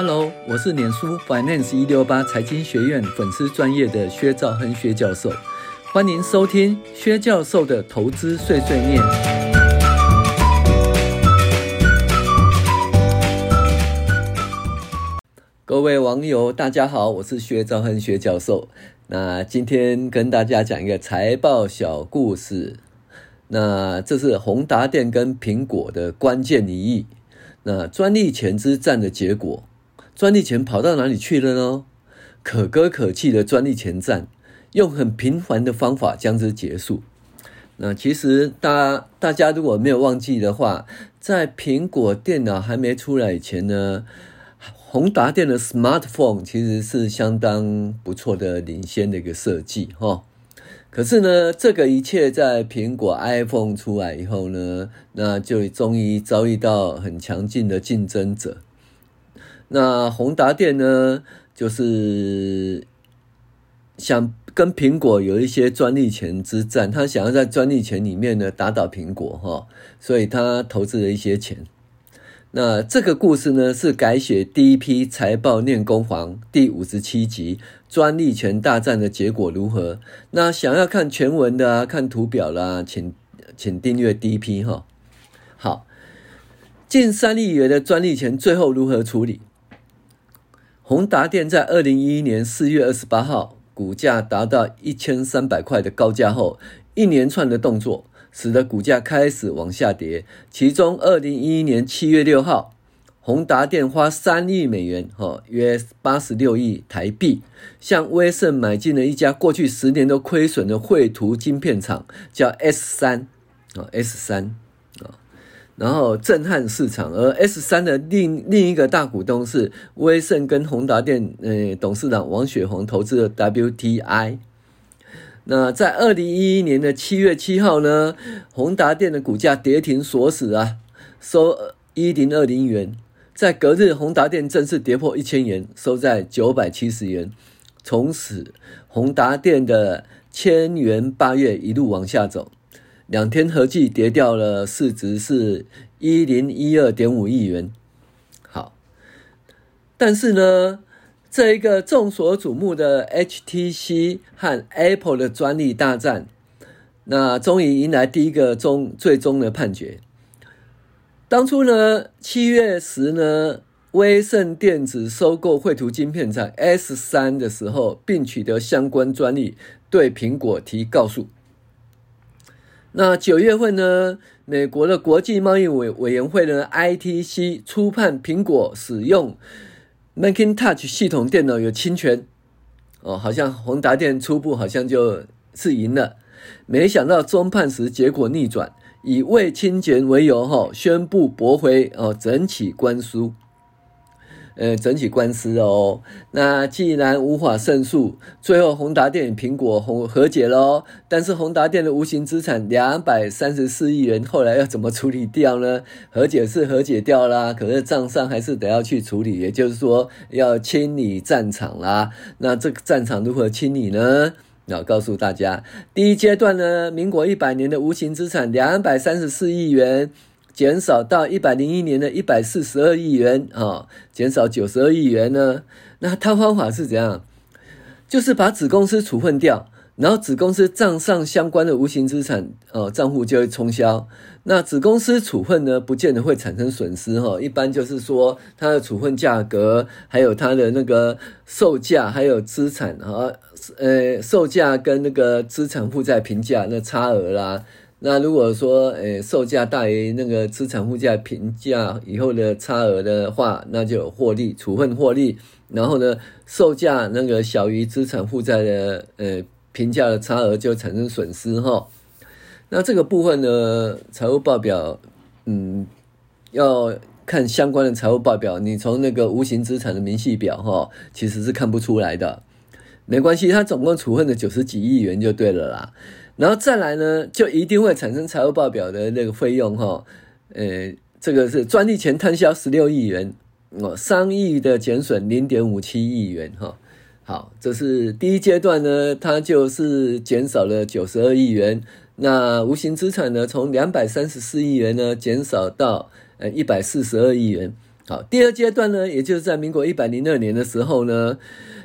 Hello，我是脸书 Finance 一六八财经学院粉丝专业的薛兆亨薛教授，欢迎收听薛教授的投资碎碎念。各位网友，大家好，我是薛兆亨薛教授。那今天跟大家讲一个财报小故事。那这是宏达电跟苹果的关键一役，那专利前之战的结果。专利权跑到哪里去了呢？可歌可泣的专利权战，用很平凡的方法将之结束。那其实大大家如果没有忘记的话，在苹果电脑还没出来以前呢，宏达电的 Smartphone 其实是相当不错的领先的一个设计哈。可是呢，这个一切在苹果 iPhone 出来以后呢，那就终于遭遇到很强劲的竞争者。那宏达电呢，就是想跟苹果有一些专利权之战，他想要在专利权里面呢打倒苹果哈，所以他投资了一些钱。那这个故事呢，是改写第一批财报练功房第五十七集专利权大战的结果如何？那想要看全文的啊，看图表啦，请请订阅第一批哈。好，近三亿元的专利权最后如何处理？宏达电在二零一一年四月二十八号，股价达到一千三百块的高价后，一连串的动作使得股价开始往下跌。其中，二零一一年七月六号，宏达电花三亿美元（哈约八十六亿台币）向威盛买进了一家过去十年都亏损的绘图晶片厂，叫 S 三啊 S 三。然后震撼市场，而 S 三的另另一个大股东是威盛跟宏达电，呃，董事长王雪红投资的 WTI。那在二零一一年的七月七号呢，宏达电的股价跌停锁死啊，收一零二零元。在隔日，宏达电正式跌破一千元，收在九百七十元。从此，宏达电的千元八月一路往下走。两天合计跌掉了，市值是一零一二点五亿元。好，但是呢，这一个众所瞩目的 HTC 和 Apple 的专利大战，那终于迎来第一个终最终的判决。当初呢，七月时呢，威盛电子收购绘图晶片厂 S 三的时候，并取得相关专利，对苹果提告诉。那九月份呢，美国的国际贸易委委员会呢，ITC 初判苹果使用 Macintosh 系统电脑有侵权，哦，好像宏达电初步好像就是赢了，没想到终判时结果逆转，以未侵权为由，哈，宣布驳回哦整起官司。呃，整体官司哦，那既然无法胜诉，最后宏达电与苹果和和解喽。但是宏达电的无形资产两百三十四亿元，后来要怎么处理掉呢？和解是和解掉啦，可是账上还是得要去处理，也就是说要清理战场啦。那这个战场如何清理呢？要告诉大家，第一阶段呢，民国一百年的无形资产两百三十四亿元。减少到一百零一年的一百四十二亿元啊，减少九十二亿元呢？那它方法是怎样？就是把子公司处分掉，然后子公司账上相关的无形资产哦，账户就会冲销。那子公司处分呢，不见得会产生损失哈，一般就是说它的处分价格，还有它的那个售价，还有资产啊，呃，售价跟那个资产负债平价那差额啦。那如果说，诶，售价大于那个资产负债平价以后的差额的话，那就有获利，处分获利。然后呢，售价那个小于资产负债的，呃，平价的差额就产生损失哈。那这个部分呢，财务报表，嗯，要看相关的财务报表，你从那个无形资产的明细表哈，其实是看不出来的。没关系，它总共处分的九十几亿元就对了啦。然后再来呢，就一定会产生财务报表的那个费用哈，呃，这个是专利权摊销十六亿元哦，商誉的减损零点五七亿元哈。好，这是第一阶段呢，它就是减少了九十二亿元。那无形资产呢，从两百三十四亿元呢减少到呃一百四十二亿元。好，第二阶段呢，也就是在民国一百零二年的时候呢，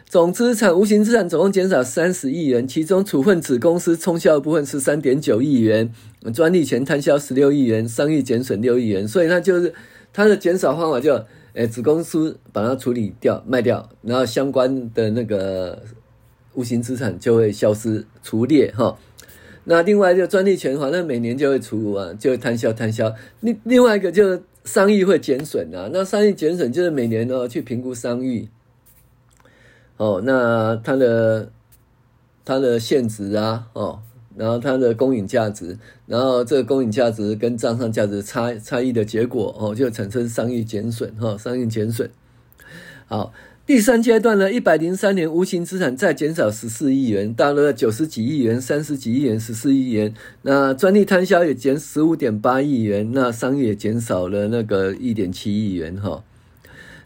总资产、无形资产总共减少三十亿元，其中处分子公司冲销的部分是三点九亿元，专利权摊销十六亿元，商誉减损六亿元，所以它就是它的减少方法就，诶，子公司把它处理掉、卖掉，然后相关的那个无形资产就会消失除列哈。那另外就专利权，反正每年就会除啊，就会摊销摊销。另另外一个就。商誉会减损啊，那商誉减损就是每年呢去评估商誉，哦，那它的它的现值啊，哦，然后它的公允价值，然后这个公允价值跟账上价值差差异的结果，哦，就产生商誉减损，哈、商誉减损，好。第三阶段呢，一百零三年无形资产再减少十四亿元，到了九十几亿元、三十几亿元、十四亿元。那专利摊销也减十五点八亿元，那商誉也减少了那个一点七亿元哈。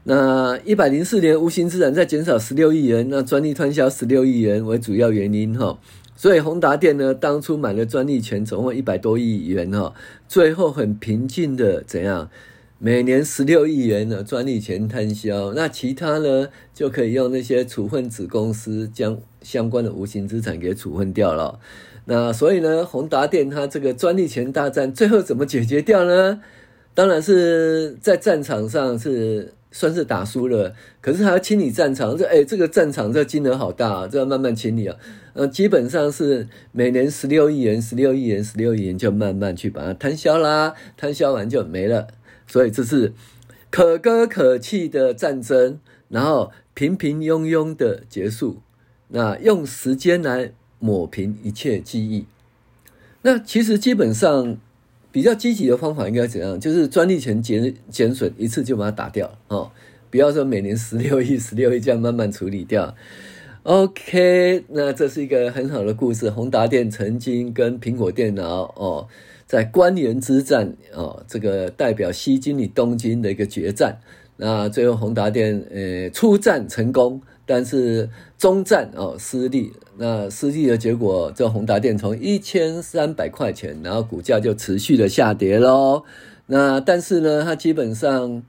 那一百零四年无形资产再减少十六亿元，那专利摊销十六亿元为主要原因哈。所以宏达电呢，当初买了专利权总共一百多亿元哈，最后很平静的怎样？每年十六亿元的专利权摊销，那其他呢就可以用那些处分子公司将相关的无形资产给处分掉了。那所以呢，宏达电它这个专利权大战最后怎么解决掉呢？当然是在战场上是算是打输了，可是还要清理战场，这哎这个战场这金额好大啊，这要慢慢清理啊。呃，基本上是每年十六亿元、十六亿元、十六亿元就慢慢去把它摊销啦，摊销完就没了。所以这是可歌可泣的战争，然后平平庸庸的结束。那用时间来抹平一切记忆。那其实基本上比较积极的方法应该怎样？就是专利权减减损一次就把它打掉哦，不要说每年十六亿、十六亿这样慢慢处理掉。OK，那这是一个很好的故事。宏达电曾经跟苹果电脑哦。在关原之战哦，这个代表西京与东京的一个决战。那最后宏达电呃出战成功，但是中战哦失利。那失利的结果，这宏达电从一千三百块钱，然后股价就持续的下跌喽。那但是呢，它基本上。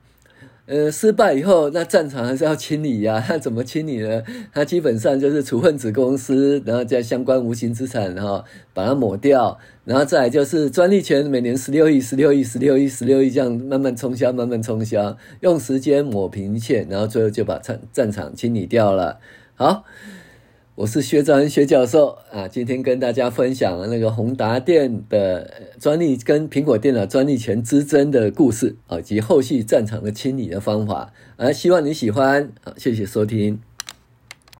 呃，失败以后，那战场还是要清理呀。那怎么清理呢？它基本上就是处分子公司，然后在相关无形资产，然后把它抹掉，然后再来就是专利权，每年十六亿、十六亿、十六亿、十六亿这样慢慢冲销，慢慢冲销，用时间抹平一切，然后最后就把战战场清理掉了。好。我是薛兆恩薛教授啊，今天跟大家分享了那个宏达电的专利跟苹果电脑专利权之争的故事啊，及后续战场的清理的方法啊，希望你喜欢，啊，谢谢收听。